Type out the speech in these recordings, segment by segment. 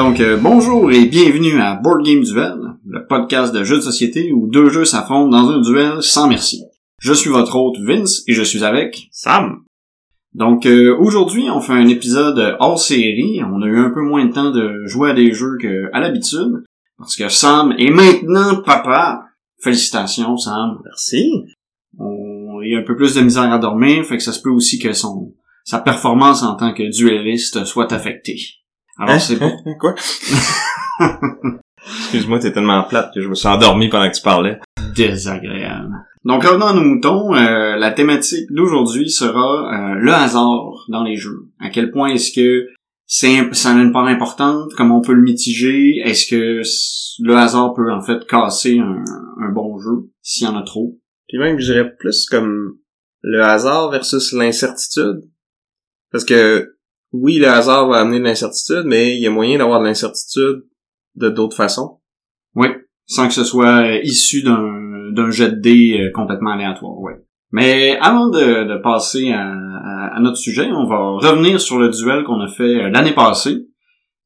Donc, euh, bonjour et bienvenue à Board Game Duel, le podcast de jeux de société où deux jeux s'affrontent dans un duel sans merci. Je suis votre hôte Vince et je suis avec Sam. Donc euh, aujourd'hui, on fait un épisode hors série. On a eu un peu moins de temps de jouer à des jeux qu'à l'habitude parce que Sam est maintenant papa. Félicitations Sam. Merci. On il y a un peu plus de misère à dormir, fait que ça se peut aussi que son sa performance en tant que duelliste soit affectée. Alors Hein? c'est pour Quoi? Excuse-moi, t'es tellement plate que je me suis endormi pendant que tu parlais. désagréable. Donc revenons à nos moutons, euh, la thématique d'aujourd'hui sera euh, le hasard dans les jeux. À quel point est-ce que c'est ça a une part importante, comment on peut le mitiger, est-ce que le hasard peut en fait casser un, un bon jeu s'il y en a trop? Puis même, je dirais plus comme le hasard versus l'incertitude. Parce que, oui, le hasard va amener de l'incertitude, mais il y a moyen d'avoir de l'incertitude de d'autres façons? Oui, sans que ce soit euh, issu d'un d'un jet de dés euh, complètement aléatoire, oui. Mais avant de, de passer à, à- à notre sujet, on va revenir sur le duel qu'on a fait euh, l'année passée.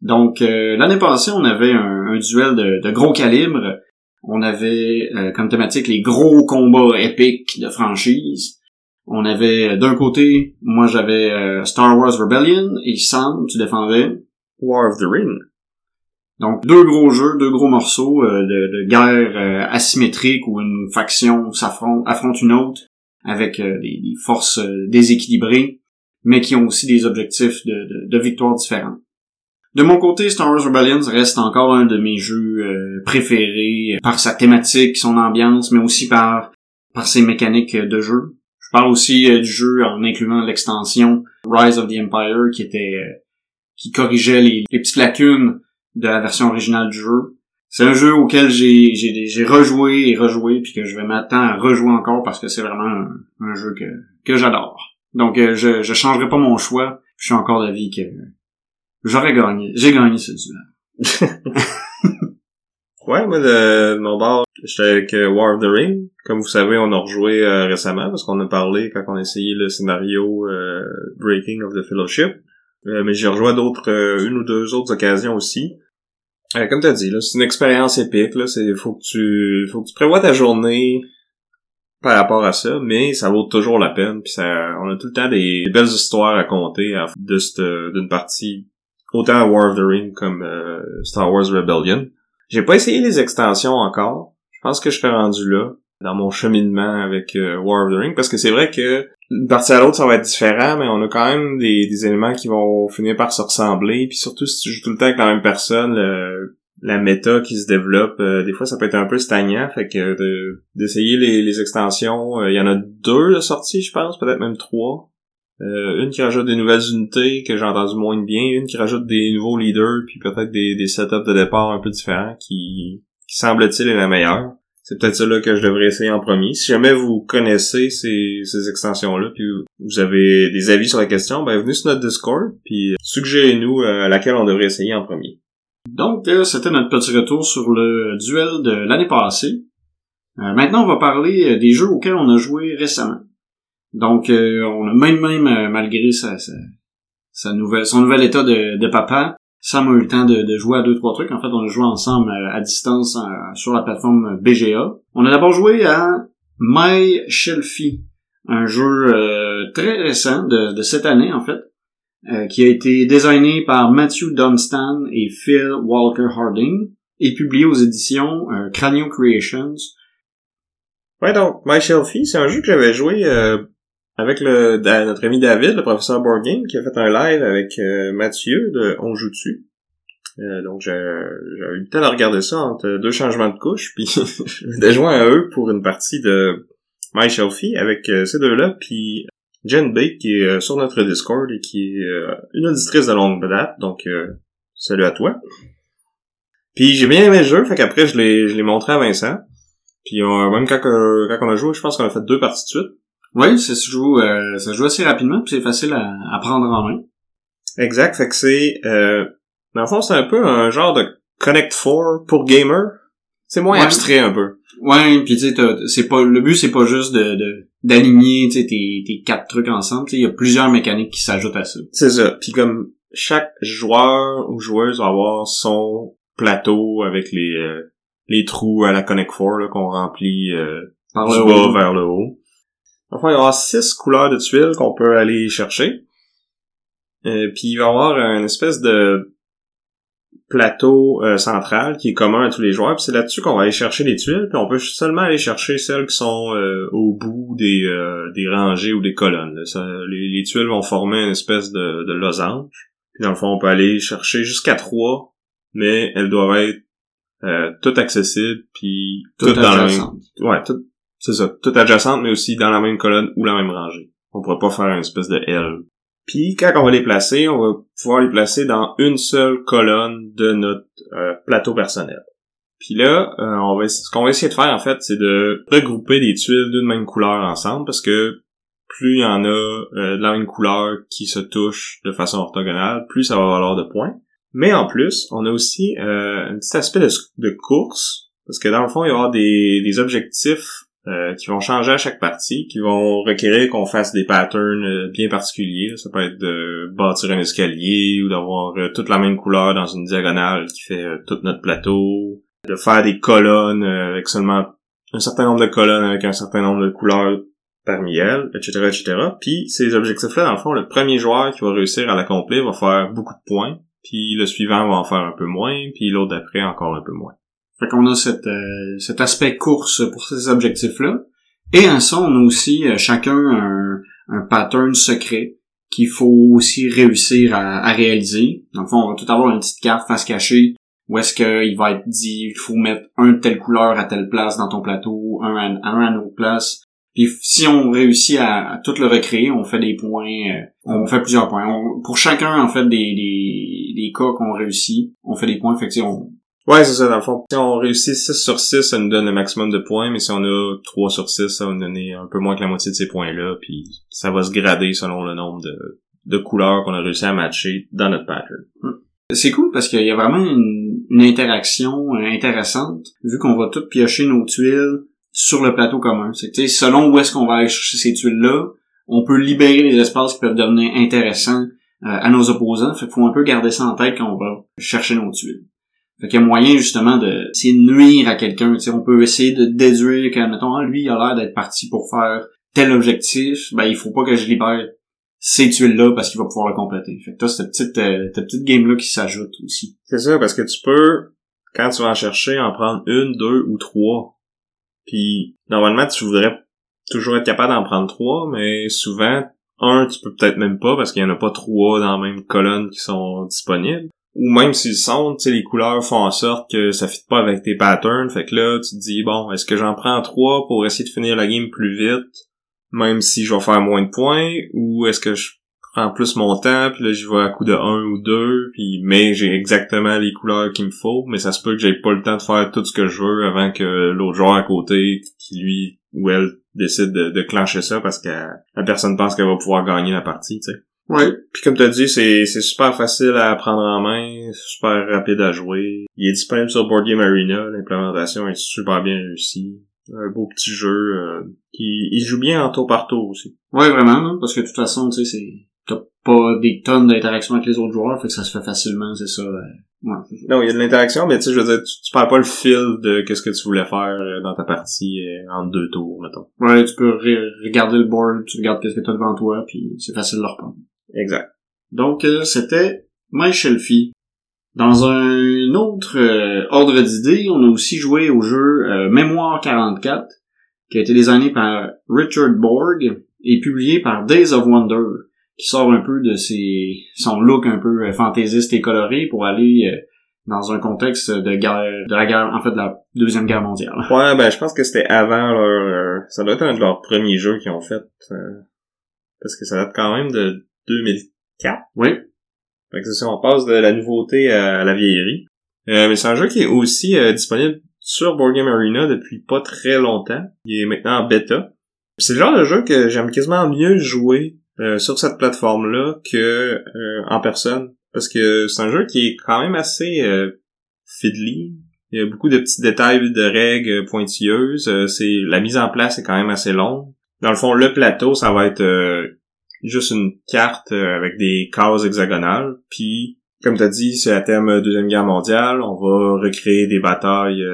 Donc euh, l'année passée, on avait un, un duel de, de gros calibre. On avait euh, comme thématique les gros combats épiques de franchise. On avait d'un côté, moi j'avais euh, Star Wars Rebellion et Sam, tu défendais War of the Ring. Donc deux gros jeux, deux gros morceaux euh, de, guerre euh, asymétrique où une faction s'affronte affronte une autre avec euh, des, forces déséquilibrées, mais qui ont aussi des objectifs de, de, victoire différents. De mon côté, Star Wars Rebellion reste encore un de mes jeux préférés par sa thématique, son ambiance, mais aussi par ses mécaniques de jeu. Je parle aussi du jeu en incluant l'extension Rise of the Empire qui était qui corrigeait les petites lacunes de la version originale du jeu. C'est un jeu auquel j'ai j'ai rejoué et rejoué puis que je vais m'attendre à rejouer encore parce que c'est vraiment un, jeu que que j'adore. Donc euh, je je changerai pas mon choix. Je suis encore d'avis que j'aurais gagné. J'ai gagné ce duel. Ouais, moi, de, mon bord, j'étais avec euh, War of the Ring. Comme vous savez, on a rejoué euh, récemment parce qu'on a parlé quand on a essayé le scénario Breaking of the Fellowship. Euh, mais j'ai rejoint d'autres, une ou deux autres occasions aussi. Euh, comme t'as dit, là, c'est une expérience épique. Là, c'est faut que tu, faut que tu prévois ta journée par rapport à ça, mais ça vaut toujours la peine. Puis ça, on a tout le temps des, belles histoires à compter de cette, d'une partie autant à War of the Ring comme euh, Star Wars Rebellion. J'ai pas essayé les extensions encore. Je pense que je serais rendu là dans mon cheminement avec euh, War of the Ring parce que c'est vrai que d'une partie à l'autre ça va être différent mais on a quand même des, des éléments qui vont finir par se ressembler. Puis surtout si tu joues tout le temps avec la même personne le- la méta qui se développe euh, des fois ça peut être un peu stagnant. Fait que de- d'essayer les, les extensions euh, il y en a deux de sorties je pense peut-être même trois. Euh, une qui rajoute des nouvelles unités que j'ai entendu moins bien, une qui rajoute des nouveaux leaders, puis peut-être des, des setups de départ un peu différents qui, qui semble-t-il est la meilleure. C'est peut-être ça là que je devrais essayer en premier. Si jamais vous connaissez ces, ces extensions-là, puis vous avez des avis sur la question, ben venez sur notre Discord, puis suggérez-nous euh, laquelle on devrait essayer en premier. Donc, euh, c'était notre petit retour sur le duel de l'année passée. Euh, maintenant, on va parler euh, des jeux auxquels on a joué récemment. Donc, euh, on a même, même euh, malgré sa, sa nouvelle, son nouvel état de, de papa, Sam a eu le temps de, jouer à deux, trois trucs. En fait, on a joué ensemble euh, à distance euh, sur la plateforme BGA. On a d'abord joué à My Shelfie, un jeu euh, très récent de, cette année, en fait, qui a été designé par Matthew Dunstan et Phil Walker Harding et publié aux éditions Cranio Creations. Ouais, donc, My Shelfie, c'est un jeu que j'avais joué avec le notre ami David, le professeur Game, qui a fait un live avec euh, Mathieu de On joue dessus. Euh, donc j'avais eu le temps de regarder ça entre deux changements de couche, puis je m'étais joint à eux pour une partie de My Shelfie avec euh, ces deux-là, puis Jen Bake qui est euh, sur notre Discord et qui est une auditrice de longue date, donc salut à toi. Puis j'ai bien aimé le jeu, fait qu'après je l'ai montré à Vincent. Puis même quand, quand on a joué, je pense qu'on a fait deux parties de suite. Oui, ça se joue, euh, ça se joue assez rapidement, puis c'est facile à, à prendre en main. Exact, fait que c'est... Euh, dans le fond, c'est un peu un genre de Connect 4 pour gamer. C'est moins Ouais. abstrait un peu. Ouais, puis tu sais, t'as- c'est pas le but, c'est pas juste de de- d'aligner, tes, tes quatre trucs ensemble. Tu sais, il y a plusieurs mécaniques qui s'ajoutent à ça. C'est ça. Puis comme chaque joueur ou joueuse va avoir son plateau avec les euh, les trous à la Connect 4 là, qu'on remplit euh, Par du le bas haut. vers le haut. Enfin, il y aura six couleurs de tuiles qu'on peut aller chercher. Euh, puis il va y avoir une espèce de plateau euh, central qui est commun à tous les joueurs. Puis c'est là-dessus qu'on va aller chercher les tuiles. Puis on peut seulement aller chercher celles qui sont euh, au bout des, euh, des rangées ou des colonnes. Ça, les, les tuiles vont former une espèce de, de losange. Puis dans le fond, on peut aller chercher jusqu'à trois, mais elles doivent être euh, toutes accessibles, puis Tout toutes dans la même. Ouais, tout, c'est ça. Tout adjacente, mais aussi dans la même colonne ou la même rangée. On pourrait pas faire une espèce de L. Puis, quand on va les placer, on va pouvoir les placer dans une seule colonne de notre euh, plateau personnel. Puis là, euh, on va, ce qu'on va essayer de faire, en fait, c'est de regrouper des tuiles d'une même couleur ensemble, parce que plus il y en a euh, de la même couleur qui se touchent de façon orthogonale, plus ça va valoir de points. Mais en plus, on a aussi euh, un petit aspect de, de course, parce que dans le fond, il va y avoir des, des objectifs euh, qui vont changer à chaque partie, qui vont requérir qu'on fasse des patterns euh, bien particuliers. Ça peut être de bâtir un escalier ou d'avoir euh, toute la même couleur dans une diagonale qui fait tout notre plateau, de faire des colonnes avec seulement un certain nombre de colonnes avec un certain nombre de couleurs parmi elles, etc., etc. Puis ces objectifs-là, dans le fond, le premier joueur qui va réussir à l'accomplir va faire beaucoup de points, puis le suivant va en faire un peu moins, puis l'autre d'après encore un peu moins. Fait qu'on a cette, euh, cet aspect course pour ces objectifs-là. Et en ça, on a aussi euh, chacun un, un pattern secret qu'il faut aussi réussir à, à réaliser. Dans le fond, on va tout avoir une petite carte face cachée où est-ce qu'il va être dit il faut mettre un de telle couleur à telle place dans ton plateau, un à, un à autre place. Puis si on réussit à, tout le recréer, on fait des points, euh, on fait plusieurs points. On- pour chacun, en fait, des, des, des cas qu'on réussit, on fait des points. Fait que, on, Ouais, c'est ça, dans le fond. Si on réussit 6 sur 6, ça nous donne le maximum de points, mais si on a 3 sur 6, ça va nous donner un peu moins que la moitié de ces points-là, puis ça va se grader selon le nombre de, de couleurs qu'on a réussi à matcher dans notre pattern. C'est cool parce qu'il y a vraiment une, interaction euh, intéressante, vu qu'on va toutes piocher nos tuiles sur le plateau commun. C'est selon où est-ce qu'on va aller chercher ces tuiles-là, on peut libérer les espaces qui peuvent devenir intéressants euh, à nos opposants. Fait qu'il faut un peu garder ça en tête quand on va chercher nos tuiles. Fait qu'il y a moyen justement de de nuire à quelqu'un. On peut essayer de déduire que, mettons, ah, lui, il a l'air d'être parti pour faire tel objectif. Ben, il faut pas que je libère ces tuiles-là parce qu'il va pouvoir le compléter. Fait que toi, cette petite, euh, petite game-là qui s'ajoute aussi. C'est ça, parce que tu peux, quand tu vas en chercher, en prendre une, deux ou trois. Puis, normalement, tu voudrais toujours être capable d'en prendre trois, mais souvent, un, tu peux peut-être même pas, parce qu'il y en a pas trois dans la même colonne qui sont disponibles. Ou même s'ils sont, tu sais, les couleurs font en sorte que ça fit pas avec tes patterns. Fait que là, tu te dis, bon, est-ce que j'en prends trois pour essayer de finir la game plus vite, même si je vais faire moins de points, ou est-ce que je prends plus mon temps, puis là, j'y vais à coup de un ou deux, puis mais j'ai exactement les couleurs qu'il me faut, mais ça se peut que j'ai pas le temps de faire tout ce que je veux avant que l'autre joueur à côté, qui lui ou elle décide de, de clencher ça parce que la personne pense qu'elle va pouvoir gagner la partie, tu sais. Ouais. Puis comme t'as dit, c'est c'est super facile à prendre en main, super rapide à jouer. Il est disponible sur Board Game Arena, l'implémentation est super bien réussie. Un beau petit jeu euh, qui il joue bien en tour par tour aussi. Ouais, vraiment, hein, parce que de toute façon, tu sais, c'est, t'as pas des tonnes d'interactions avec les autres joueurs, fait que ça se fait facilement, c'est ça. euh, ouais. Non, il y a de l'interaction, mais tu sais, je veux dire, tu, tu perds pas le fil de qu'est-ce que tu voulais faire euh, dans ta partie euh, en deux tours, mettons. Ouais, tu peux re- regarder le board, tu regardes qu'est-ce que t'as devant toi, puis c'est facile de le reprendre. Exact. Donc, euh, c'était My Shelfie. Dans un autre euh, ordre d'idée, on a aussi joué au jeu euh, Mémoire 44, qui a été designé par Richard Borg et publié par Days of Wonder, qui sort un peu de ses, son look un peu euh, fantaisiste et coloré pour aller euh, dans un contexte de guerre, de la guerre, en fait, de la Deuxième Guerre mondiale. Ouais, ben je pense que c'était avant leur... ça doit être un de leurs premiers jeux qu'ils ont fait. parce que ça date quand même de 2004. Oui, Fait que c'est ça, on passe de la nouveauté à la vieillerie. Euh, mais c'est un jeu qui est aussi euh, disponible sur Board Game Arena depuis pas très longtemps. Il est maintenant en bêta. C'est le genre de jeu que j'aime quasiment mieux jouer euh, sur cette plateforme-là que euh, en personne. Parce que c'est un jeu qui est quand même assez euh, fiddly. Il y a beaucoup de petits détails de règles pointilleuses. c'est La mise en place est quand même assez longue. Dans le fond, le plateau, ça va être juste une carte avec des cases hexagonales. Puis, comme tu as dit, c'est à thème Deuxième Guerre mondiale. On va recréer des batailles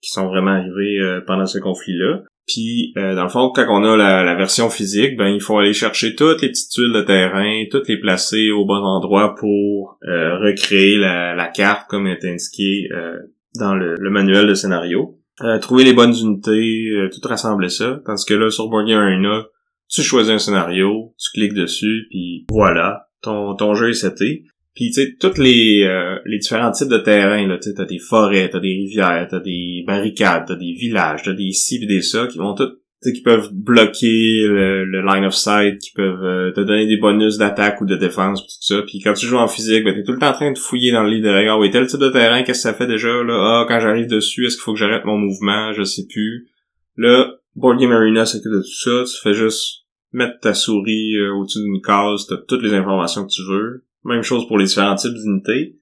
qui sont vraiment arrivées pendant ce conflit-là. Puis, euh, dans le fond, quand on a la, version physique, ben il faut aller chercher toutes les petites tuiles de terrain, toutes les placer au bon endroit pour euh, recréer la, carte comme est indiqué euh, dans le, manuel de scénario. trouver les bonnes unités, tout rassembler ça. Tandis que là, sur Board Arena, tu choisis un scénario, tu cliques dessus, puis voilà, ton, ton jeu est seté. Puis tu sais, tous les, euh, les différents types de terrains, là, tu sais, t'as des forêts, t'as des rivières, t'as des barricades, t'as des villages, t'as des ci pis des ça, qui vont tout qui peuvent bloquer le, line of sight, qui peuvent euh, te donner des bonus d'attaque ou de défense, pis tout ça. Puis quand tu joues en physique, ben t'es tout le temps en train de fouiller dans le lit de règles. Ah oui, tel type de terrain, qu'est-ce que ça fait déjà? Là Ah, quand j'arrive dessus, est-ce qu'il faut que j'arrête mon mouvement? Je sais plus. Là, Board Game Arena s'occupe de tout ça. Tu fais juste mettre ta souris euh, au-dessus d'une case, t'as toutes les informations que tu veux. Même chose pour les différents types d'unités.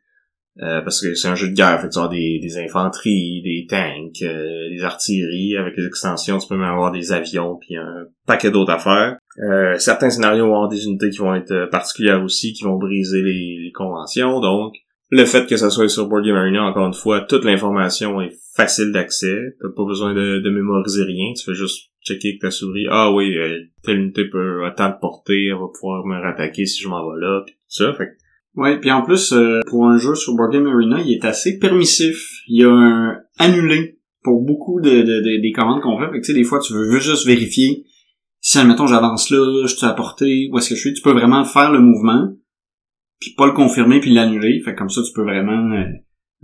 Euh, parce que c'est un jeu de guerre, tu as des, des infanteries, des tanks, euh, des artilleries, avec les extensions, tu peux même avoir des avions, puis un paquet d'autres affaires. Euh, certains scénarios vont avoir des unités qui vont être particulières aussi, qui vont briser les, conventions, donc le fait que ça soit sur Board Game Arena, encore une fois, toute l'information est facile d'accès, t'as pas besoin de, de, mémoriser rien, tu fais juste checker avec ta souris, ah oui, telle unité peut autant de portée, elle va pouvoir me rattaquer si je m'en vais là, pis tout ça, fait Ouais, puis en plus, euh, pour un jeu sur Board Game Arena, il est assez permissif. Il y a un annulé pour beaucoup de, de, des commandes qu'on fait. Fait que des fois, tu veux juste vérifier si, admettons, j'avance là, je suis à portée, où est-ce que je suis. Tu peux vraiment faire le mouvement, puis pas le confirmer, puis l'annuler. Fait comme ça, tu peux vraiment... Euh,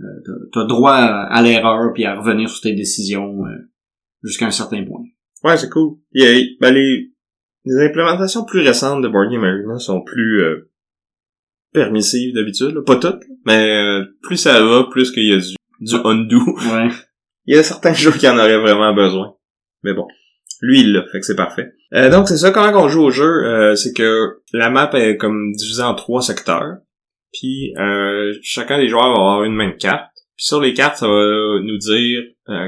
euh t'as droit à, l'erreur, puis à revenir sur tes décisions euh, jusqu'à un certain point. Ouais, c'est cool. ben, les, les implémentations plus récentes de Board Game Arena sont plus permissive d'habitude, pas toutes, mais euh, plus ça va, plus qu'il y a du, du undo. Ouais. il y a certains jeux qui en auraient vraiment besoin. Mais bon. Lui, il l'a, fait que c'est parfait. Euh, donc, c'est ça, comment on joue au jeu, euh, c'est que la map est comme divisée en trois secteurs. Puis, chacun des joueurs va avoir une même carte. Puis sur les cartes, ça va nous dire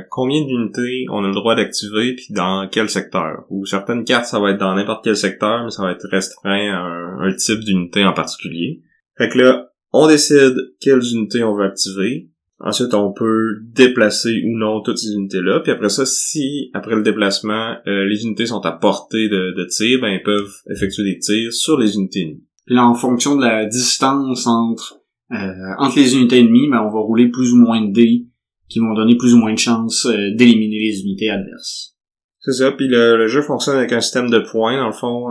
combien d'unités on a le droit d'activer, puis dans quel secteur. Ou certaines cartes, ça va être dans n'importe quel secteur, mais ça va être restreint à un type d'unité en particulier. Fait que là, on décide quelles unités on veut activer. Ensuite, on peut déplacer ou non toutes ces unités-là. Puis après ça, si, après le déplacement, euh, les unités sont à portée de, tir, ben, ils peuvent effectuer des tirs sur les unités ennemies. Puis là, en fonction de la distance entre, euh, entre les unités ennemies, ben, on va rouler plus ou moins de dés qui vont donner plus ou moins de chances euh, d'éliminer les unités adverses. C'est ça, puis le, jeu fonctionne avec un système de points. Dans le fond,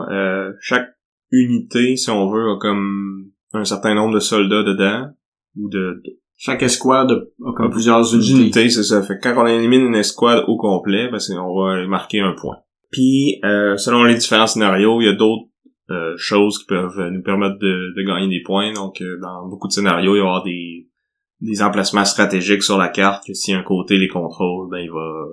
chaque unité, si on veut, a comme un certain nombre de soldats dedans, ou de... Chaque escouade a comme plusieurs unités. c'est ça. Fait que quand on élimine une escouade au complet, ben on va marquer un point. Puis, euh, selon les différents scénarios, il y a d'autres euh, choses qui peuvent nous permettre de, de gagner des points. Donc, euh, dans beaucoup de scénarios, il va y avoir des, des emplacements stratégiques sur la carte que si un côté les contrôle, ben il va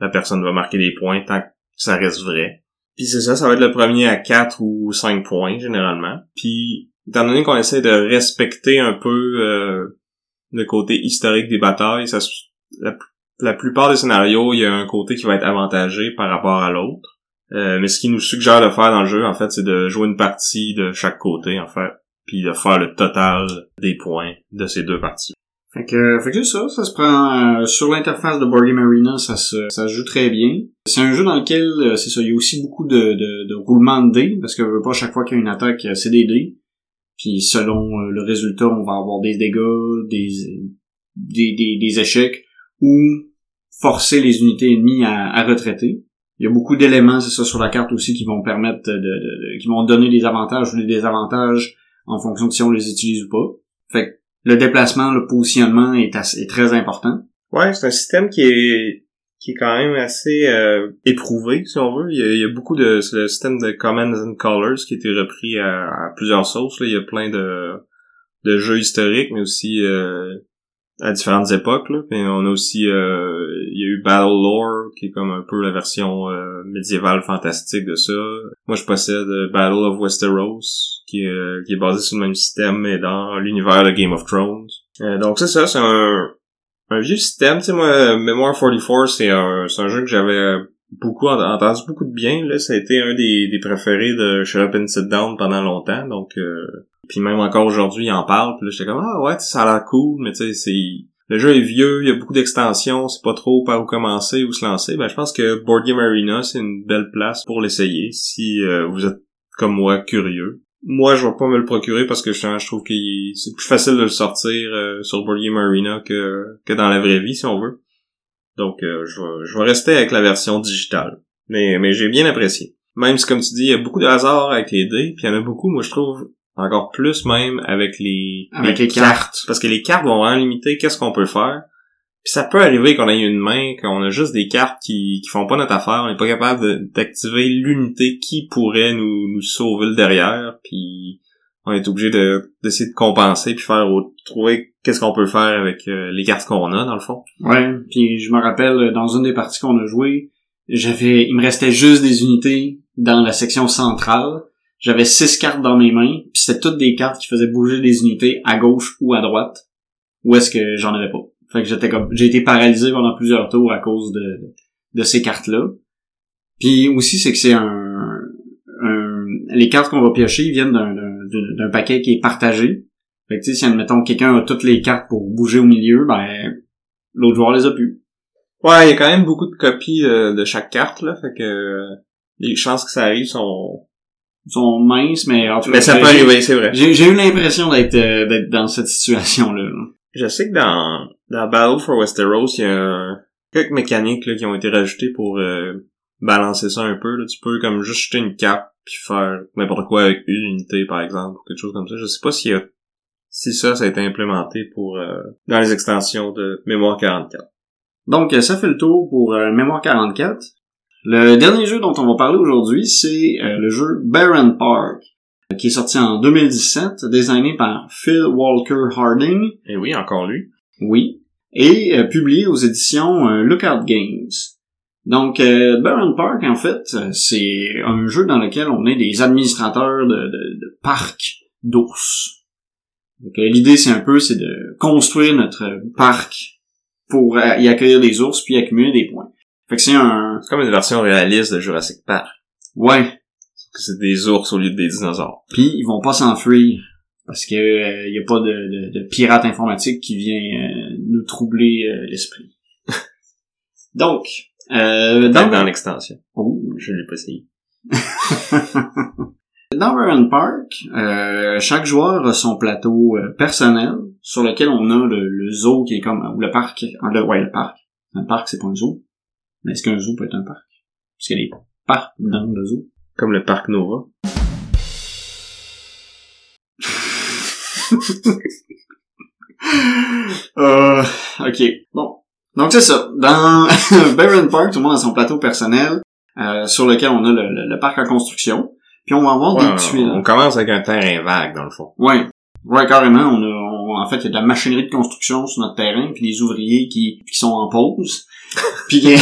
la personne va marquer des points tant que ça reste vrai. Puis c'est ça, ça va être le premier à 4 ou 5 points généralement. Puis étant donné qu'on essaie de respecter un peu euh, le côté historique des batailles, ça, la, plupart des scénarios, il y a un côté qui va être avantagé par rapport à l'autre. Euh, mais ce qui nous suggère de faire dans le jeu, en fait, c'est de jouer une partie de chaque côté, en fait, puis de faire le total des points de ces deux parties. Fait que, fait que ça, ça se prend euh, sur l'interface de Board Game Arena, ça se, ça joue très bien. C'est un jeu dans lequel, c'est ça, il y a aussi beaucoup de, de, de roulement de dés, parce que pas chaque fois qu'il y a une attaque, c'est des dés. Puis selon euh, le résultat, on va avoir des dégâts, des, des, des, échecs, ou forcer les unités ennemies à, retraiter. Il y a beaucoup d'éléments, c'est ça, sur la carte aussi, qui vont permettre de, qui vont donner des avantages ou des désavantages en fonction de si on les utilise ou pas. Fait que le déplacement, le positionnement est, assez, est très important. Ouais, c'est un système qui est qui est quand même assez euh, éprouvé, si on veut. Il y, a, beaucoup de... le système de Commands and Colors qui a été repris à, plusieurs sources. Là. Il y a plein de, de jeux historiques, mais aussi euh, à différentes époques. Là. Puis on a aussi euh, il y a eu Battle Lore qui est comme un peu la version euh, médiévale fantastique de ça. Moi je possède Battle of Westeros qui est, qui est basé sur le même système mais dans l'univers de Game of Thrones. donc c'est ça, c'est un un vieux système, tu sais moi Memoir 44 c'est un un jeu que j'avais beaucoup entendu beaucoup de bien là, ça a été un des, des préférés de Shut Up and Sit Down pendant longtemps donc puis même encore aujourd'hui, il en parle. Puis là, j'étais comme, ah ouais, ça a l'air cool, mais tu sais, c'est... Le jeu est vieux, il y a beaucoup d'extensions, c'est pas trop par où commencer, où se lancer. Ben, je pense que Board Game Arena, c'est une belle place pour l'essayer, si euh, vous êtes, comme moi, curieux. Moi, je vais pas me le procurer parce que je, je trouve que c'est plus facile de le sortir euh, sur Board Game Arena que, que dans la vraie vie, si on veut. Donc, euh, je, vais, je vais rester avec la version digitale. Mais, mais j'ai bien apprécié. Même si, comme tu dis, il y a beaucoup de hasard avec les dés, puis il y en a beaucoup, moi, je trouve, encore plus même avec les, avec les, cartes. Parce que les cartes vont vraiment limiter qu'est-ce qu'on peut faire. Puis ça peut arriver qu'on ait une main, qu'on a juste des cartes qui, qui font pas notre affaire, on n'est pas capable d'activer l'unité qui pourrait nous, nous sauver le derrière, puis on est obligé de d'essayer de compenser puis faire trouver qu'est-ce qu'on peut faire avec euh, les cartes qu'on a dans le fond. Ouais, puis je me rappelle dans une des parties qu'on a joué, j'avais il me restait juste des unités dans la section centrale j'avais six cartes dans mes mains, puis c'était toutes des cartes qui faisaient bouger des unités à gauche ou à droite. Ou est-ce que j'en avais pas? Fait que j'étais comme j'ai été paralysé pendant plusieurs tours à cause de, de ces cartes-là. Puis aussi, c'est que c'est un, un, Les cartes qu'on va piocher viennent d'un, d'un, paquet qui est partagé. Fait que tu sais, si admettons quelqu'un a toutes les cartes pour bouger au milieu, ben l'autre joueur les a plus. Ouais, il y a quand même beaucoup de copies euh, de chaque carte, là. Fait que euh, les chances que ça arrive sont sont minces, mais en tout cas. Mais ça peut arriver, c'est vrai. J'ai eu l'impression d'être euh, d'être dans cette situation-là. Je sais que dans, dans Battle for Westeros, il y a quelques mécaniques là, qui ont été rajoutées pour euh, balancer ça un peu. Là. Tu peux comme juste jeter une carte puis faire n'importe quoi avec une unité, par exemple, ou quelque chose comme ça. Je sais pas si, si ça, ça a été implémenté pour euh, dans les extensions de Mémoire 44. Donc, ça fait le tour pour Mémoire 44. Le dernier jeu dont on va parler aujourd'hui, c'est euh, le jeu Baron Park, qui est sorti en 2017, designé par Phil Walker Harding. Et oui, encore lui. Oui. Et euh, publié aux éditions euh, Lookout Games. Donc, Baron Park, en fait, c'est un jeu dans lequel on est des administrateurs de, de, parcs d'ours. l'idée, c'est un peu, c'est de construire notre parc pour y accueillir des ours puis accumuler des points. Fait que c'est un... C'est comme une version réaliste de Jurassic Park. Ouais. C'est des ours au lieu des dinosaures. Puis ils vont pas s'enfuir parce que euh, y a pas de, de, de, pirate informatique qui vient euh, nous troubler euh, l'esprit. Donc, euh, dans, dans l'extension. Oh. Je l'ai pas essayé. dans Baron Park, euh, chaque joueur a son plateau personnel sur lequel on a le, le zoo qui est comme le parc, le, ouais le parc. Un parc c'est pas un zoo. Mais est-ce qu'un zoo peut être un parc? Parce qu'il y a des parcs dans le zoo. Comme le parc Nova. euh, ok. Bon. Donc c'est ça. Dans Baron Park, tout le monde a son plateau personnel euh, sur lequel on a le, parc en construction. Puis on va avoir des tuiles. On commence avec un terrain vague, dans le fond. Ouais. Ouais, carrément. On a, en fait, il y a de la machinerie de construction sur notre terrain, puis des ouvriers qui, qui sont en pause. puis,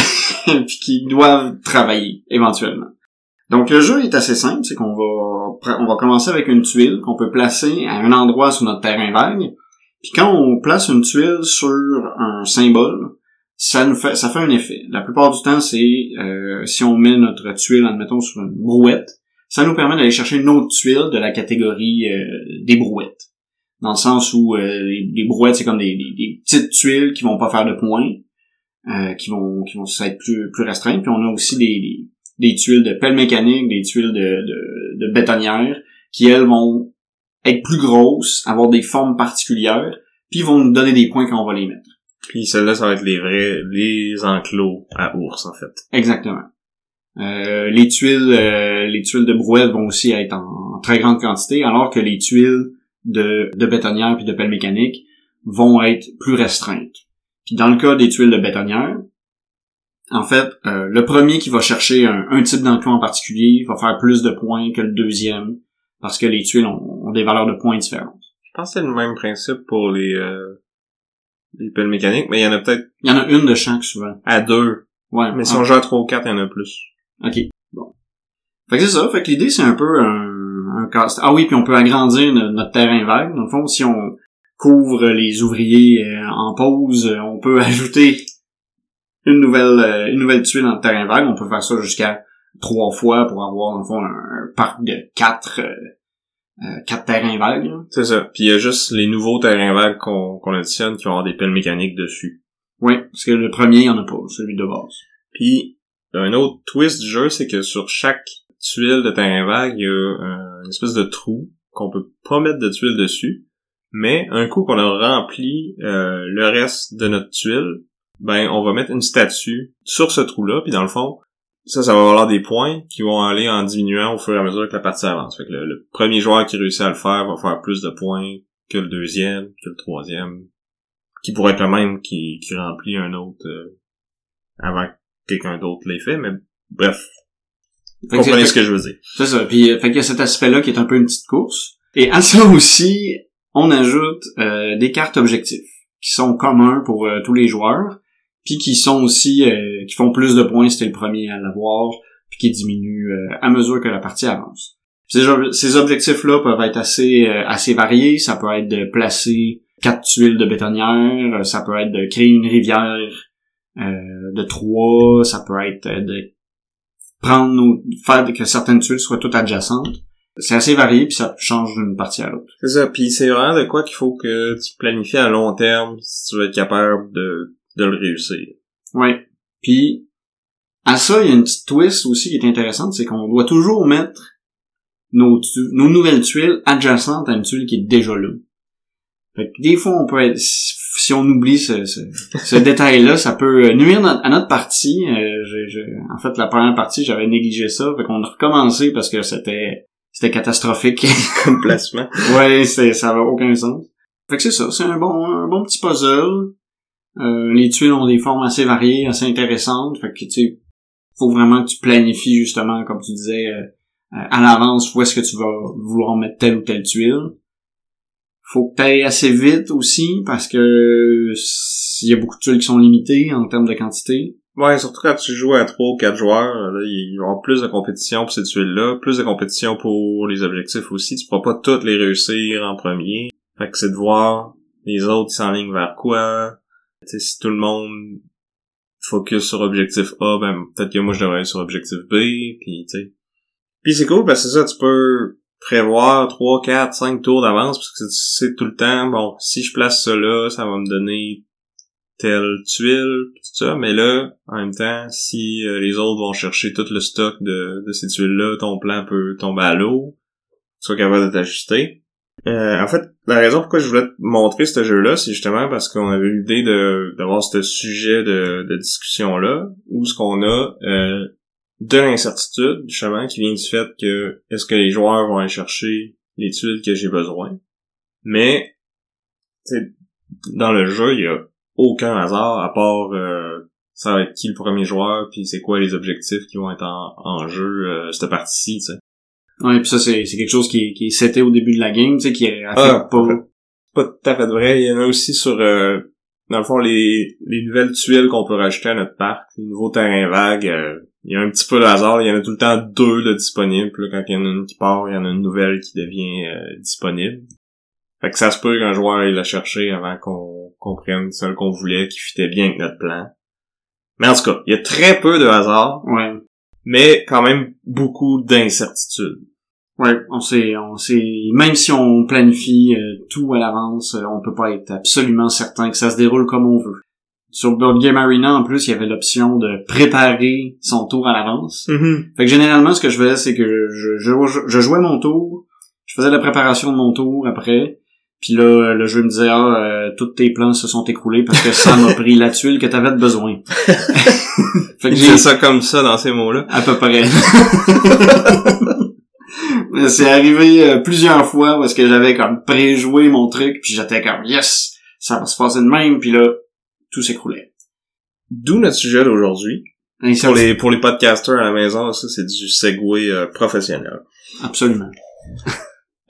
qui doivent travailler éventuellement. Donc le jeu est assez simple, c'est qu'on va on va commencer avec une tuile qu'on peut placer à un endroit sur notre terrain vague. Puis quand on place une tuile sur un symbole, ça nous fait ça fait un effet. La plupart du temps, c'est euh, si on met notre tuile, admettons, sur une brouette, ça nous permet d'aller chercher une autre tuile de la catégorie euh, des brouettes. Dans le sens où euh, les, brouettes, c'est comme des, des, petites tuiles qui vont pas faire de points. Euh, qui vont qui vont être plus plus restreintes. Puis on a aussi des, des, tuiles de pelle mécanique, des tuiles de, de, de bétonnière, qui elles vont être plus grosses, avoir des formes particulières, puis vont nous donner des points quand on va les mettre. Puis celles-là, ça va être les vrais, les enclos à ours, en fait. Exactement. Euh, les tuiles, euh, les tuiles de brouette vont aussi être en, très grande quantité, alors que les tuiles de, de bétonnière puis de pelle mécanique vont être plus restreintes. Puis dans le cas des tuiles de bétonnière, en fait, euh, le premier qui va chercher un, type d'enclos en particulier va faire plus de points que le deuxième, parce que les tuiles ont, des valeurs de points différentes. Je pense que c'est le même principe pour les euh, les piles mécaniques, mais il y en a peut-être Il y en a une de chaque souvent. à deux. Ouais. Mais si on joue à trois ou quatre, il y en a plus. Ok. Bon. Fait que c'est ça. Fait que l'idée, c'est un peu un, un casse. Ah oui, puis on peut agrandir no- notre terrain vague. Dans le fond, si on couvre les ouvriers euh, en pause, on peut ajouter une nouvelle euh, une nouvelle tuile dans le terrain vague. On peut faire ça jusqu'à trois fois pour avoir, le fond, un, parc de quatre, euh, euh, quatre terrains vagues. C'est ça. Puis il y a juste les nouveaux terrains vagues qu'on additionne qui vont avoir des piles mécaniques dessus. Oui, parce que le premier, il y en a pas, celui de base. Puis un autre twist du jeu, c'est que sur chaque tuile de terrain vague, il y a une espèce de trou qu'on peut pas mettre de tuile dessus. Mais un coup qu'on a rempli euh, le reste de notre tuile, ben on va mettre une statue sur ce trou-là, puis dans le fond, ça, ça va avoir des points qui vont aller en diminuant au fur et à mesure que la partie avance. Fait que le, le premier joueur qui réussit à le faire va faire plus de points que le deuxième, que le troisième, qui pourrait être le même qui, qui remplit un autre euh, avant que quelqu'un d'autre l'ait fait, mais bref. Fait comprenez ce que je veux dire. C'est ça. Puis, euh, fait qu'il y a cet aspect-là qui est un peu une petite course. Et à ça aussi, on ajoute euh, des cartes objectifs qui sont communs pour euh, tous les joueurs, qui sont aussi euh, qui font plus de points si t'es le premier à l'avoir, puis qui diminuent euh, à mesure que la partie avance. Ces, ob- ces objectifs-là peuvent être assez euh, assez variés. Ça peut être de placer quatre tuiles de bétonnière, euh, ça peut être de créer une rivière euh, de trois, ça peut être de prendre nos, faire que certaines tuiles soient toutes adjacentes. C'est assez varié puis ça change d'une partie à l'autre. C'est ça, puis c'est vraiment de quoi qu'il faut que tu planifies à long terme si tu veux être capable de, de le réussir. Ouais. Puis à ça, il y a une petite twist aussi qui est intéressante, c'est qu'on doit toujours mettre nos, tu- nos nouvelles tuiles adjacentes à une tuile qui est déjà là. Fait que des fois, on peut être, si on oublie ce, ce, ce détail-là, ça peut nuire notre- à notre partie. Euh, en fait, la première partie, j'avais négligé ça, fait qu'on a recommencé parce que c'était c'était catastrophique. Comme placement. Ouais, ça avait aucun sens. Fait que c'est ça, c'est un bon, un bon petit puzzle. Euh, les tuiles ont des formes assez variées, assez intéressantes. Fait que, tu faut vraiment que tu planifies, justement, comme tu disais, euh, euh, à l'avance, où est-ce que tu vas vouloir mettre telle ou telle tuile. Faut que t'ailles assez vite aussi, parce que il y a beaucoup de tuiles qui sont limitées en termes de quantité. Ouais, surtout quand tu joues à trois ou quatre joueurs, là, il y avoir plus de compétition pour ces tuiles-là, plus de compétition pour les objectifs aussi. Tu pourras pas toutes les réussir en premier. Fait que c'est de voir les autres ils s'enlignent vers quoi. Si tout le monde focus sur objectif A, ben peut-être que moi je devrais aller sur objectif B, puis tu sais. Puis c'est cool parce que ça, tu peux prévoir 3, 4, 5 tours d'avance parce que tu sais tout le temps, bon, si je place ça là, ça va me donner telle tuile, tout ça, mais là, en même temps, si euh, les autres vont chercher tout le stock de, de ces tuiles-là, ton plan peut tomber à l'eau, tu sois capable de t'ajuster. Euh, en fait, la raison pourquoi je voulais te montrer ce jeu-là, c'est justement parce qu'on avait eu l'idée d'avoir ce sujet de, de discussion-là, où ce qu'on a euh, de l'incertitude, justement, qui vient du fait que est-ce que les joueurs vont aller chercher les tuiles que j'ai besoin? Mais, dans le jeu, il y a aucun hasard à part euh, ça va être qui le premier joueur puis c'est quoi les objectifs qui vont être en, en jeu euh, cette partie-ci, tu sais. Ouais, puis ça, c'est, c'est quelque chose qui qui est seté au début de la game, tu sais, qui affecte Ah, pas... Pas tout à fait vrai, il y en a aussi sur euh, dans le fond les, les nouvelles tuiles qu'on peut rajouter à notre parc, les nouveaux terrains vagues, euh, il y a un petit peu de hasard, il y en a tout le temps deux de disponibles, puis là, quand il y en a une qui part, il y en a une nouvelle qui devient euh, disponible. Fait que ça se peut qu'un joueur aille la chercher avant qu'on qu'on prenne celle qu'on voulait, qui fitait bien avec notre plan. Mais en tout cas, il y a très peu de hasard, Ouais. Mais quand même beaucoup d'incertitudes. Ouais, on sait, on sait, même si on planifie euh, tout à l'avance, euh, on peut pas être absolument certain que ça se déroule comme on veut. Sur Board Game Arena, en plus, il y avait l'option de préparer son tour à l'avance. Fait que généralement, ce que je faisais, c'est que je, je, je jouais mon tour, je faisais la préparation de mon tour après, puis là, le jeu me disait, ah, euh, tous tes plans se sont écroulés parce que ça m'a pris la tuile que t'avais de besoin. fait que j'ai ça comme ça dans ces mots-là. à peu près. Mais c'est arrivé euh, plusieurs fois parce que j'avais comme préjoué mon truc, puis j'étais comme yes, ça va se passer de même, puis là tout s'écroulait. D'où notre sujet d'aujourd'hui? Pour les, pour les podcasters à la maison, ça, c'est du segway euh, professionnel. Absolument.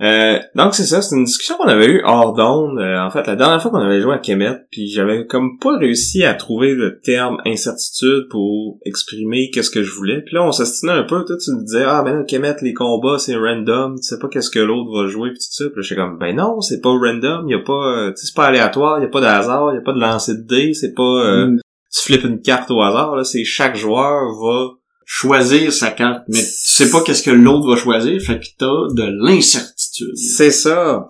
Euh, donc c'est ça, c'est une discussion qu'on avait eue hors d'onde. Euh, en fait, la dernière fois qu'on avait joué à Kemet, puis j'avais comme pas réussi à trouver le terme incertitude pour exprimer qu'est-ce que je voulais. Puis là, on s'astinait un peu, toi tu me disais ah ben là, Kemet les combats c'est random, tu sais pas qu'est-ce que l'autre va jouer puis tout ça. Puis là, j'étais comme ben non, c'est pas random, y a pas, euh, tu sais c'est pas aléatoire, y a pas de hasard, y a pas de lancer de dés, c'est pas euh, Mm. tu flippes une carte au hasard là, c'est chaque joueur va Choisir sa carte, mais tu sais pas qu'est-ce que l'autre va choisir, fait que t'as de l'incertitude. C'est ça.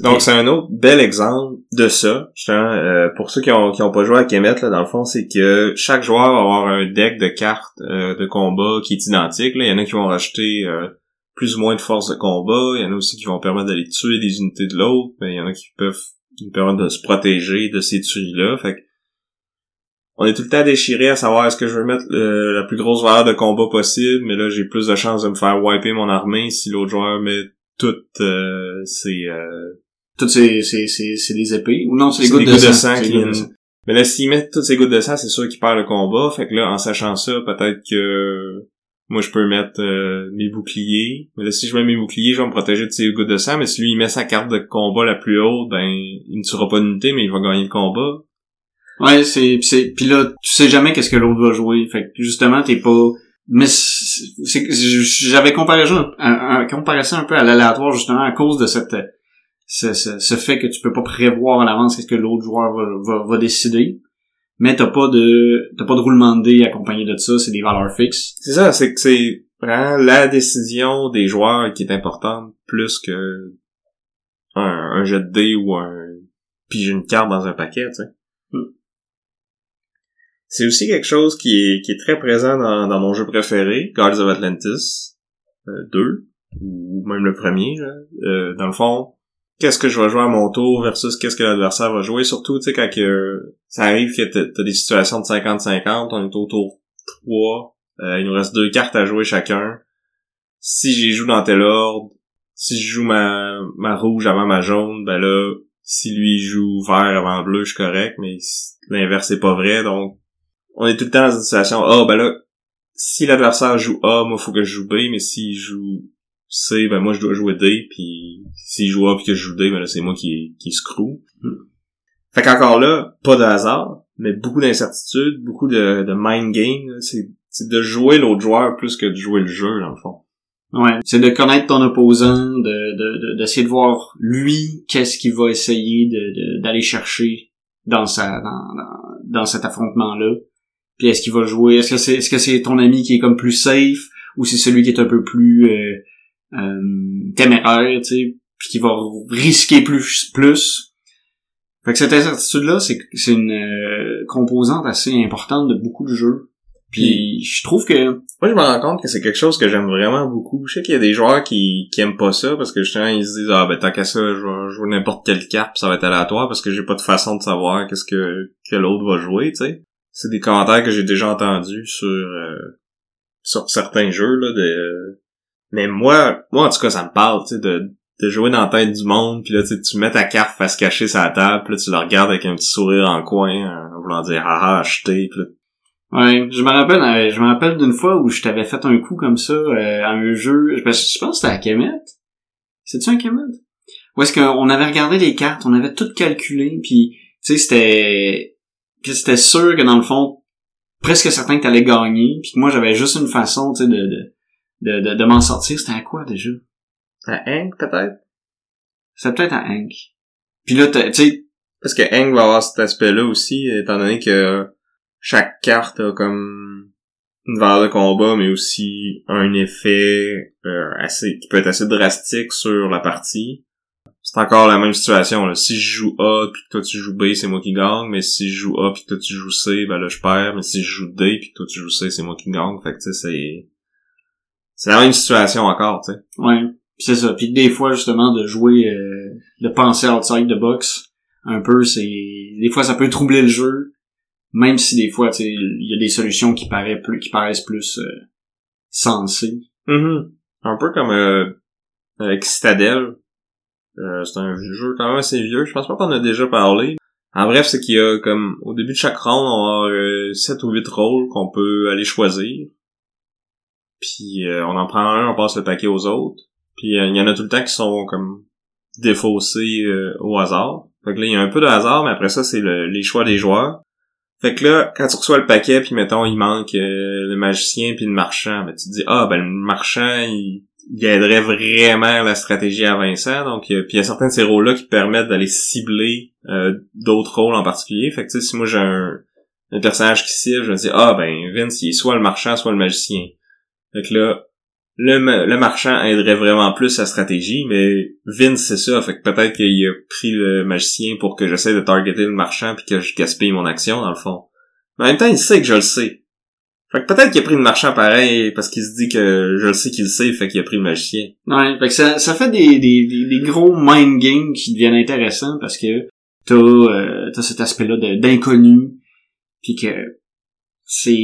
Donc c'est un autre bel exemple de ça. Euh, pour ceux qui ont, qui ont pas joué à Kemet, là, dans le fond, c'est que chaque joueur va avoir un deck de cartes euh, de combat qui est identique. Là. Il y en a qui vont rajouter euh, plus ou moins de force de combat. Il y en a aussi qui vont permettre d'aller tuer des unités de l'autre. Mais il y en a qui peuvent nous permettre de se protéger de ces tueries-là. Fait que on est tout le temps déchiré à savoir est-ce que je veux mettre la plus grosse valeur de combat possible, mais là j'ai plus de chances de me faire wiper mon armée si l'autre joueur met toutes euh, ses euh, Toutes ces, ces, ces, c'est des épées, ou non, c'est des C'est gouttes de gouttes de sang. c'est qui. Mais là, s'il met toutes ces gouttes de sang, c'est sûr qu'il perd le combat. Fait que là, en sachant ça, peut-être que moi, je peux mettre euh, mes boucliers. Mais là, si je mets mes boucliers, je vais me protéger de ces gouttes de sang. Mais si lui, il met sa carte de combat la plus haute, ben, il ne tuera pas d'unité, mais il va gagner le combat. Ouais, c'est, pis c'est, puis là, tu sais jamais qu'est-ce que l'autre va jouer. Fait que justement, t'es pas. Mais c'est, c'est- j'avais comparé un, un, un- ça peu à l'aléatoire justement à cause de cette, ce, ce, ce fait que tu peux pas prévoir à l'avance qu'est-ce que l'autre joueur va, va, va décider. Mais t'as pas de, t'as pas de roulement de dés accompagné de ça. C'est des valeurs fixes. C'est ça, c'est que c'est vraiment la décision des joueurs qui est importante plus que un, un jet de dés ou un piger une carte dans un paquet, tu sais. C'est aussi quelque chose qui est, qui est très présent dans, dans mon jeu préféré, Guards of Atlantis euh, 2, ou même le premier. Euh, dans le fond, qu'est-ce que je vais jouer à mon tour versus qu'est-ce que l'adversaire va jouer. Surtout, tu sais, quand que, ça arrive que t'as des situations de 50-50, on est au tour 3, euh, il nous reste deux cartes à jouer chacun. Si j'y joue dans tel ordre, si je joue ma, ma rouge avant ma jaune, ben là, si lui joue vert avant bleu, je suis correct, mais l'inverse c'est pas vrai, donc on est tout le temps dans une situation, ah ben là, si l'adversaire joue A, moi faut que je joue B, mais s'il joue C, ben moi je dois jouer D, puis s'il joue A puis que je joue D, ben là c'est moi qui, qui screw. Hmm. Fait qu'encore là, pas de hasard, mais beaucoup d'incertitudes, beaucoup de, de mind game, c'est c'est de jouer l'autre joueur plus que de jouer le jeu, dans le fond. Ouais, c'est de connaître ton opposant, de de- de- d'essayer de, voir lui qu'est-ce qu'il va essayer de de- d'aller chercher dans sa dans, dans, dans cet affrontement là. Puis est-ce qu'il va jouer? Est-ce que c'est est-ce que c'est ton ami qui est comme plus safe? Ou c'est celui qui est un peu plus euh, euh, téméraire, tu sais, puis qui va risquer plus plus? Fait que cette incertitude là, c'est c'est une euh, composante assez importante de beaucoup de jeux. Puis je trouve que Moi, je me rends compte que c'est quelque chose que j'aime vraiment beaucoup. Je sais qu'il y a des joueurs qui, qui aiment pas ça parce que justement, ils se disent, ah, ben, tant qu'à ça, je vais jouer n'importe quelle carte pis ça va être aléatoire parce que j'ai pas de façon de savoir qu'est-ce que, que l'autre va jouer, tu sais. C'est des commentaires que j'ai déjà entendus sur, euh, sur certains jeux, là, de, mais moi, moi, en tout cas, ça me parle, tu sais, de, de jouer dans la tête du monde puis là, tu tu mets ta carte face cachée sur la table puis là, tu la regardes avec un petit sourire en coin, en voulant dire, ah, ah, acheter pis là, Ouais, je me rappelle, euh, je me rappelle d'une fois où je t'avais fait un coup comme ça euh, à un jeu. Je pense, que c'était à Kemet? C'est-tu un Kemet? Où est-ce qu'on avait regardé les cartes, on avait tout calculé, puis tu sais, c'était que c'était sûr que dans le fond, presque certain que t'allais gagner, puis que moi j'avais juste une façon, tu sais, de de, de, de, de m'en sortir. C'était à quoi déjà? à Hank, peut-être? C'était peut-être à Hank. Puis là, t'as- tu sais, Parce que Hank va avoir cet aspect-là aussi, étant donné que chaque carte a comme une valeur de combat, mais aussi un effet euh, assez qui peut être assez drastique sur la partie. C'est encore la même situation. Là. Si je joue A puis que toi tu joues B, c'est moi qui gagne, mais si je joue A puis que toi tu joues C, ben là je perds, mais si je joue D puis que toi tu joues C, c'est moi qui gagne. Fait que tu sais, c'est. C'est la même situation encore, tu sais. Ouais, Puis c'est ça. Puis des fois justement de jouer, euh, de penser outside the box, un peu, c'est des fois ça peut troubler le jeu, même si des fois, tu sais, il y a des solutions qui paraissent plus, qui paraissent plus euh, sensées. Mhm. Un peu comme euh, avec Citadel. Euh, c'est un jeu quand même assez vieux. Je pense pas qu'on a déjà parlé. En bref, c'est qu'il y a comme au début de chaque round, on a euh, 7 ou 8 rôles qu'on peut aller choisir. Puis euh, on en prend un, on passe le paquet aux autres. Puis euh, il y en a tout le temps qui sont comme défaussés euh, au hasard. Fait que là, il y a un peu de hasard, mais après ça, c'est le- les choix des joueurs. Fait que là, quand tu reçois le paquet, puis mettons, il manque euh, le magicien puis le marchand, ben tu te dis, ah, ben le marchand, il, il aiderait vraiment la stratégie à Vincent. Donc, euh, puis il y a certains de ces rôles-là qui permettent d'aller cibler euh, d'autres rôles en particulier. Fait que si moi j'ai un, un personnage qui cible, je me dis, ah, ben Vince, il est soit le marchand, soit le magicien. Fait que là, le, le marchand aiderait vraiment plus sa stratégie, mais Vince, c'est ça. Fait que peut-être qu'il a pris le magicien pour que j'essaie de targeter le marchand puis que je gaspille mon action, dans le fond. Mais en même temps, il sait que je le sais. Fait que peut-être qu'il a pris le marchand pareil parce qu'il se dit que je le sais qu'il le sait, fait qu'il a pris le magicien. Ouais, fait que ça, ça fait des, des, des, des gros mind games qui deviennent intéressants parce que t'as euh, t'as cet aspect-là d'inconnu puis que c'est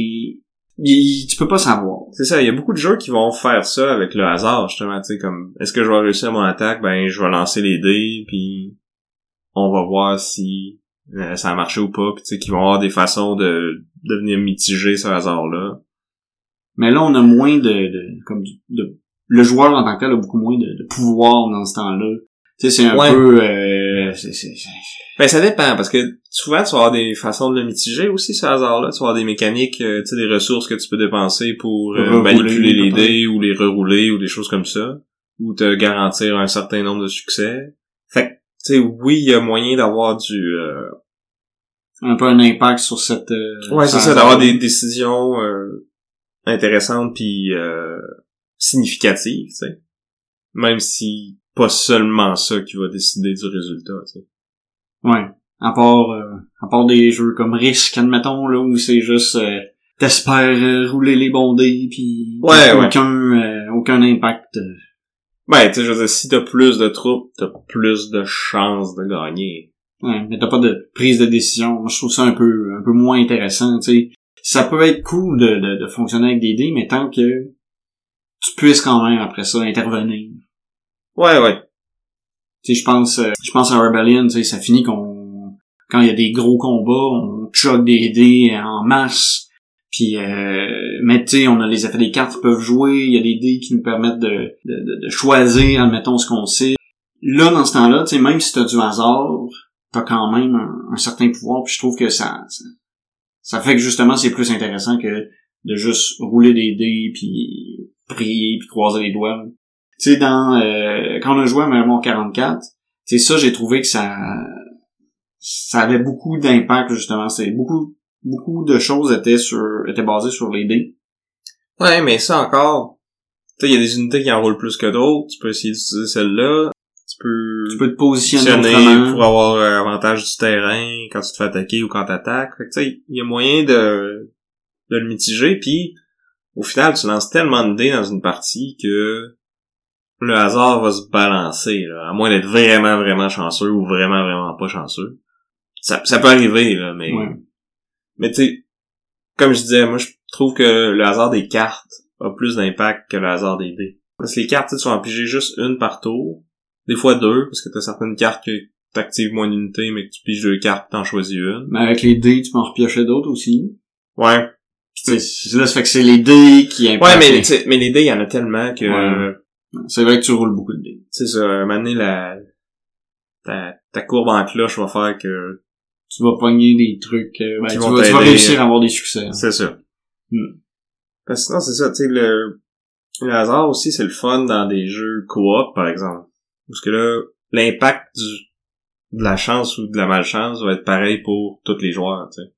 il- tu peux pas savoir. C'est ça, il y a beaucoup de jeux qui vont faire ça avec le hasard, justement, tu sais, comme, est-ce que je vais réussir mon attaque? Ben, je vais lancer les dés, puis on va voir si euh, ça a marché ou pas, puis tu sais, qu'ils vont avoir des façons de, de venir mitiger ce hasard-là. Mais là on a moins de, de comme du- de le joueur en tant que tel a beaucoup moins de, de pouvoir dans ce temps-là. Tu sais c'est un Ouais. peu euh, Ben, ça dépend, parce que souvent, tu vas avoir des façons de le mitiger aussi, ce hasard-là. Tu vas avoir des mécaniques, euh, tu sais, des ressources que tu peux dépenser pour euh, Rerouler, manipuler les dés, ou les rerouler, ou des choses comme ça. Ou te garantir un certain nombre de succès. Fait que, tu sais, oui, il y a moyen d'avoir du... un peu un impact sur cette euh, Ouais, c'est ce ça, d'avoir des décisions euh, intéressantes puis euh, significatives, tu sais. Même si pas seulement ça qui va décider du résultat, tu sais. Ouais. À part, euh, à part des jeux comme Risk, admettons, là, où c'est juste, euh, t'espères euh, rouler les bons dés, puis Ouais, ouais. aucun, euh, aucun impact. Ouais, tu sais, je veux dire, si t'as plus de troupes, t'as plus de chances de gagner. Ouais, mais t'as pas de prise de décision. Moi, je trouve ça un peu, un peu moins intéressant, tu sais. Ça peut être cool de, de, de fonctionner avec des dés, mais tant que tu puisses quand même, après ça, intervenir. Ouais, ouais. Tu sais, je pense, euh, je pense à Rebellion, tu sais, ça finit qu'on, quand il y a des gros combats, on choque des dés en masse. Puis, euh, mais tu sais, on a les effets des cartes qui peuvent jouer, il y a des dés qui nous permettent de, de, de, de choisir, admettons, ce qu'on sait. Là, dans ce temps-là, tu sais, même si t'as du hasard, t'as quand même un, un certain pouvoir, puis je trouve que ça, ça, fait que justement, c'est plus intéressant que de juste rouler des dés, puis prier, puis croiser les doigts. Tu sais, dans euh, quand on a joué à Mario 44, c'est ça, j'ai trouvé que ça ça avait beaucoup d'impact justement. C'est beaucoup beaucoup de choses étaient sur étaient basées sur les dés. Ouais, mais ça encore, tu sais, il y a des unités qui enroulent plus que d'autres, tu peux essayer d'utiliser celle-là, peux... Tu peux te positionner pour avoir euh, avantage du terrain quand tu te fais attaquer ou quand t'attaques. Fait que tu sais, il y a moyen de, de le mitiger, puis au final, tu lances tellement de dés dans une partie que le hasard va se balancer, là, à moins d'être vraiment, vraiment chanceux ou vraiment, vraiment pas chanceux. Ça, ça peut arriver, là, mais... Ouais. Mais tu sais, comme je disais, moi je trouve que le hasard des cartes a plus d'impact que le hasard des dés. Parce que les cartes, tu sais, tu vas en piger juste une par tour. Des fois deux, parce que t'as certaines cartes que t'actives moins d'unités, mais que tu piges deux cartes t'en choisis une. Mais avec les dés, tu peux en repiocher d'autres aussi. Ouais. Sais, là, ça fait que c'est les dés qui Ouais, impactent. mais, tu sais, mais les dés, il y en a tellement que... Ouais. C'est vrai que tu roules beaucoup de dés. Tu sais, ça, un moment donné, la... Ta, ta courbe en cloche va faire que... Tu vas pogner des trucs. euh, ben, tu, vas, tu vas réussir à avoir des succès. hein. C'est ça. Hmm. Parce que sinon, c'est ça, tu sais, le... Le hasard aussi, c'est le fun dans des jeux coop, par exemple. Parce que là, l'impact du... de la chance ou de la malchance va être pareil pour tous les joueurs, tu sais.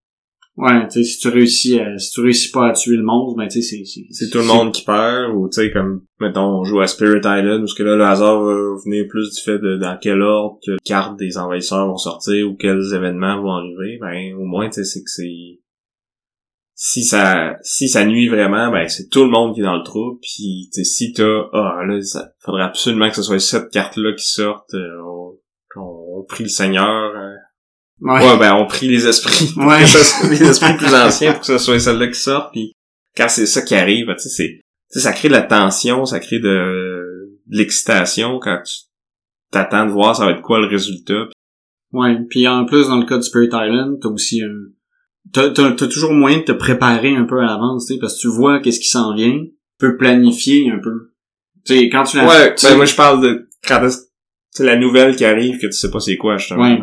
Ouais, tu sais, si tu réussis à, si tu réussis pas à tuer le monstre, ben tu sais, c'est, c'est, C'est tout le monde qui perd, ou tu sais, comme, mettons, on joue à Spirit Island, parce que là, le hasard va venir plus du fait de dans quel ordre que les cartes des envahisseurs vont sortir, ou quels événements vont arriver, ben, au moins, tu sais, c'est que c'est... Si ça, si ça nuit vraiment, ben, c'est tout le monde qui est dans le trou, puis, si t'as, ah, là, ça faudrait absolument que ce soit cette carte-là qui sorte, euh, on, on, on prie le Seigneur, euh, Ouais. Ouais, ben on prie les esprits. Ouais. Que ce soit les esprits plus anciens pour que ce soit celle-là qui sort. Puis quand c'est ça qui arrive, ben, tu sais, c'est, tu sais, ça crée de la tension, ça crée de, de l'excitation quand tu t'attends de voir ça va être quoi le résultat. Ouais, puis en plus dans le cas de Spirit Island, t'as aussi un t'as, t'as, t'as toujours moyen de te préparer un peu à l'avance, tu sais, parce que tu vois qu'est-ce qui s'en vient, tu peux planifier un peu. Tu sais, quand tu Ouais, tu- ben moi je parle de quand c'est la nouvelle qui arrive que tu sais pas c'est quoi justement. Ouais.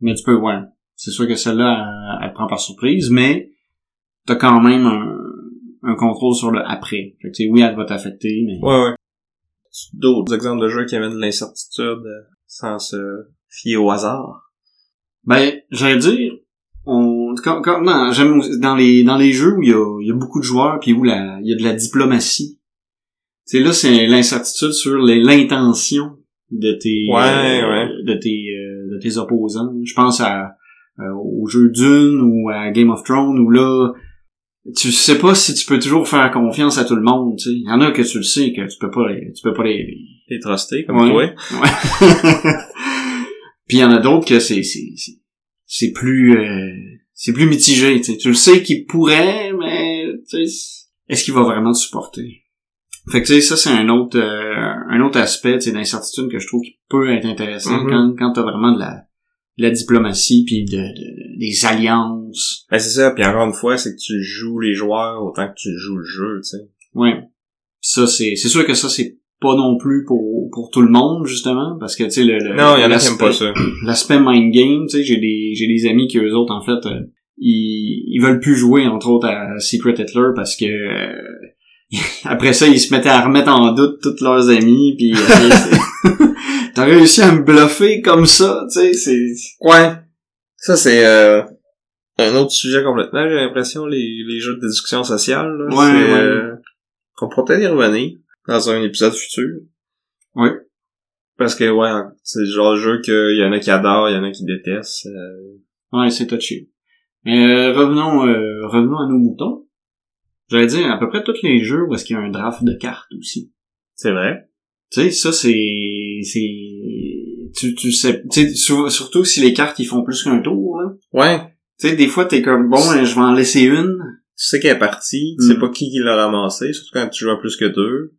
mais tu peux, ouais. C'est sûr que celle-là, elle, prend par surprise, mais t'as quand même un, un contrôle sur le après. Fait que, tu sais, oui, elle va t'affecter, mais... Ouais, ouais. D'autres exemples de jeux qui amènent de l'incertitude euh, sans se fier au hasard. Ben, j'allais dire, on, non, j'aime aussi- dans les dans les jeux où il y a, il y a beaucoup de joueurs puis où la, il y a de la diplomatie. C'est là, c'est l'incertitude sur les- l'intention de tes Ouais, euh, ouais. de tes euh, de tes opposants. Je pense à euh, au jeu Dune ou à Game of Thrones où là tu sais pas si tu peux toujours faire confiance à tout le monde, tu sais. Il y en a que tu le sais que tu peux pas les- tu peux pas les, Et trusté, comme Ouais. toi. Puis il y en a d'autres que c'est c'est c'est- plus euh, c'est plus mitigé, tu sais. Tu le sais qu'il pourrait, mais est-ce qu'il va vraiment te supporter? Fait que tu sais ça c'est un autre euh, un autre aspect, d'incertitude que je trouve qui peut être intéressant Mhm. quand quand t'as vraiment de la de la diplomatie puis de, de- des alliances. Ben c'est ça, puis encore une fois, c'est que tu joues les joueurs autant que tu joues le jeu, tu sais. Ouais. Ça c'est c'est sûr que ça c'est pas non plus pour pour tout le monde justement parce que tu sais le, le Non, il y en a qui l'aspect- aiment pas ça. l'aspect mind game, tu sais, j'ai des j'ai des amis qui eux autres en fait euh, ils ils veulent plus jouer entre autres à Secret Hitler parce que euh, après ça ils se mettaient à remettre en doute tous leurs amis puis euh, t'as réussi à me bluffer comme ça, tu sais, c'est Ouais. Ça, c'est euh, un autre sujet complètement, j'ai l'impression, les, les jeux de discussion sociale. Là, Ouais, ouais. euh, qu'on pourra peut-être y revenir dans un épisode futur. Ouais. Parce que, ouais, c'est le genre de jeu qu'il y en a qui adorent, il y en a qui détestent. euh. ouais, c'est touché. Mais euh, revenons euh, revenons à nos moutons. J'allais dire à peu près tous les jeux où est-ce qu'il y a un draft de cartes aussi. C'est vrai. Tu sais, ça c'est c'est tu tu sais tu sais surtout si les cartes ils font plus qu'un tour là. Ouais. Tu sais des fois t'es comme bon hein, je vais en laisser une. Tu sais qu'elle est partie, tu sais Mm. pas qui qui l'a ramassé, surtout quand tu joues à plus que deux.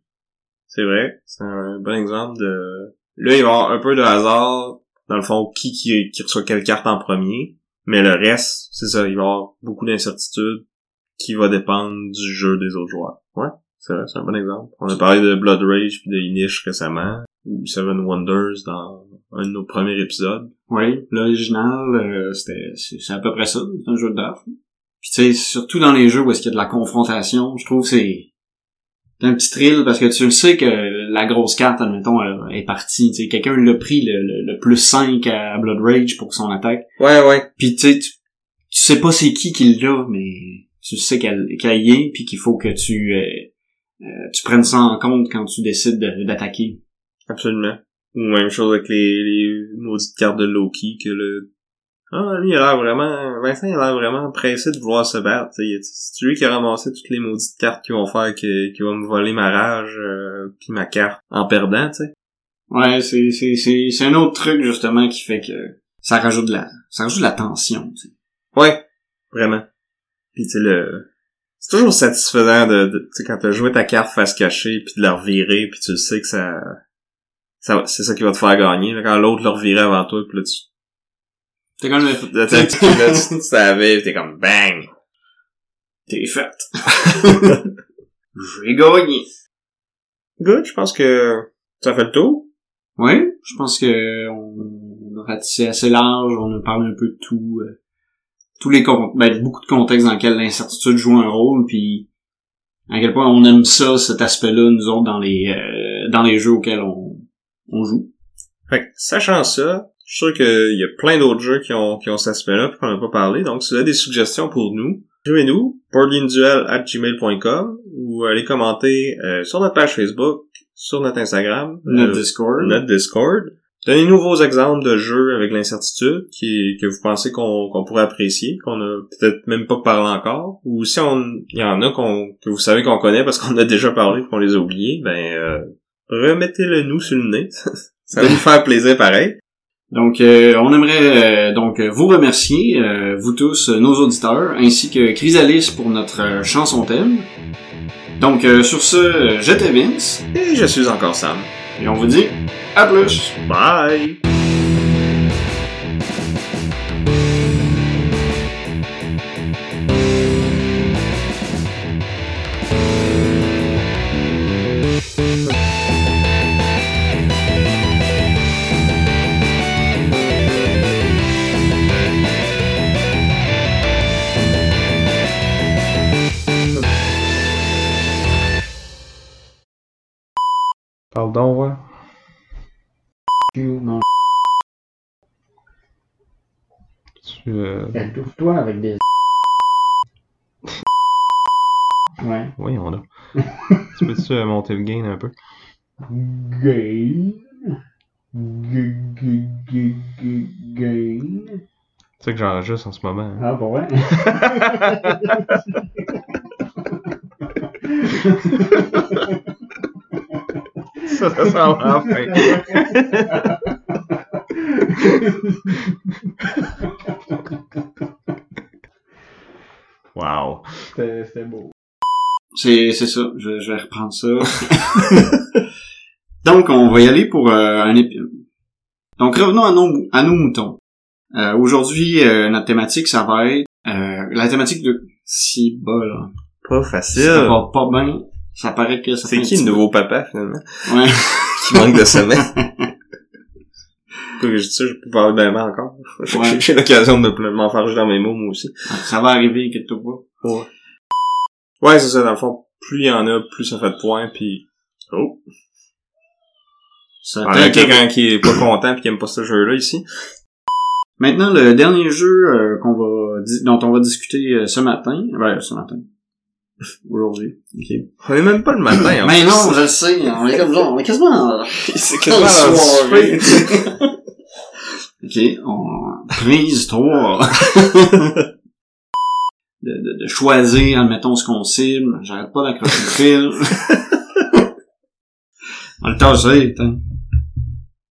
C'est vrai. C'est un bon exemple de... Là, il va y avoir un peu de hasard, dans le fond, qui, qui, qui reçoit quelle carte en premier. Mais le reste, c'est ça, il va y avoir beaucoup d'incertitudes qui va dépendre du jeu des autres joueurs. Ouais, c'est vrai, c'est un bon exemple. On a parlé de Blood Rage puis de Inish récemment, ou Seven Wonders dans un de nos premiers épisodes. Oui, l'original euh, c'était c'est à peu près ça, c'est un jeu de. Puis tu sais surtout dans les jeux où est-ce qu'il y a de la confrontation, je trouve que c'est un petit thrill parce que tu le sais que la grosse carte admettons est partie, tu sais quelqu'un l'a pris le, le, le plus 5 à Blood Rage pour son attaque. Ouais, ouais. Puis tu sais tu, tu sais pas c'est qui qui l'a mais tu sais qu'elle qu'elle y est puis qu'il faut que tu euh, euh, tu prennes ça en compte quand tu décides de- d'attaquer. Absolument. Ou même chose avec les, les maudites cartes de Loki que le Ah, lui, il a l'air vraiment... Vincent, il a l'air vraiment pressé de vouloir se battre. C'est lui qui a ramassé toutes les maudites cartes qui vont faire que, qui vont me voler ma rage euh, puis ma carte en perdant, tu sais. Ouais, c'est c'est c'est c'est un autre truc justement qui fait que ça rajoute de la ça rajoute de la tension, tu sais. Ouais, vraiment. Puis tu sais, le... C'est toujours satisfaisant de, de tu sais, quand t'as joué ta carte face cachée puis de la revirer puis tu le sais que ça... ça c'est ça qui va te faire gagner. là, quand l'autre l'a reviré avant toi puis là tu... T'es comme le tu, savais t'es comme bang! t'es fait. J'ai gagné. Good, je pense que ça fait le tour. Ouais, je pense que on, on a ratissé assez large, on a parlé un peu de tout euh, tous les ben, beaucoup de contextes dans lesquels l'incertitude joue un rôle puis à quel point on aime ça cet aspect-là nous autres dans les euh, dans les jeux auxquels on on joue. Fait que, sachant ça, je suis sûr qu'il y a plein d'autres jeux qui ont, qui ont cet aspect-là pis qu'on n'a pas parlé. Donc, si vous avez des suggestions pour nous, écrivez-nous, gmail.com ou allez commenter euh, sur notre page Facebook, sur notre Instagram, Notre euh, Discord. notre Discord. Donnez-nous vos exemples de jeux avec l'incertitude qui, que vous pensez qu'on qu'on pourrait apprécier, qu'on a peut-être même pas parlé encore, ou si on il y en a qu'on que vous savez qu'on connaît parce qu'on a déjà parlé et qu'on les a oubliés, ben euh, remettez-le nous sur le nez. Ça va nous faire plaisir pareil. Donc, euh, on aimerait euh, donc vous remercier, euh, vous tous, nos auditeurs, ainsi que Chrysalis pour notre chanson thème. Donc, euh, sur ce, j'étais Vince, Et je suis encore Sam. et on vous dit à plus! Bye! Euh... Étouffe-toi avec des... Ouais. Oui, on a. tu peux-tu euh, monter le gain un peu? Gain? Gain? Tu sais que j'enregistre en ce moment. hein? Ah, pour vrai? Ça, ça sent la fin. C'était beau. C'est, c'est ça. Je, je vais reprendre ça. Donc, on va y aller pour euh, un épisode. Donc, revenons à nos, à nos moutons. Euh, aujourd'hui, euh, notre thématique, ça va être euh, la thématique de si bas là. Pas Ça facile. va pas bien. Ça paraît que ça C'est qui le nouveau papa, finalement? Ouais. Qui manque de sommeil. Que je dis ça, je peux parler d'un mal encore. Ouais. J'ai l'occasion de me- m'enfarger dans mes mots, moi aussi. ça va arriver, inquiète-toi pas. Ouais. Ouais, c'est ça, dans le fond, plus il y en a, plus ça fait de points, puis... Oh! Ça On a t'aide. quelqu'un qui est pas content pis qui aime pas ce jeu-là, ici. Maintenant, le dernier jeu euh, qu'on va dont on va discuter euh, ce matin, ben ce matin, aujourd'hui, ok. On est même pas le matin, en Mais non, je le sais, on est comme ça, on est quasiment C'est quasiment soirée. ok, on prise 3. De, de, de choisir, admettons, ce qu'on cible. J'arrête pas d'accrocher le fil. on le tasse, putain.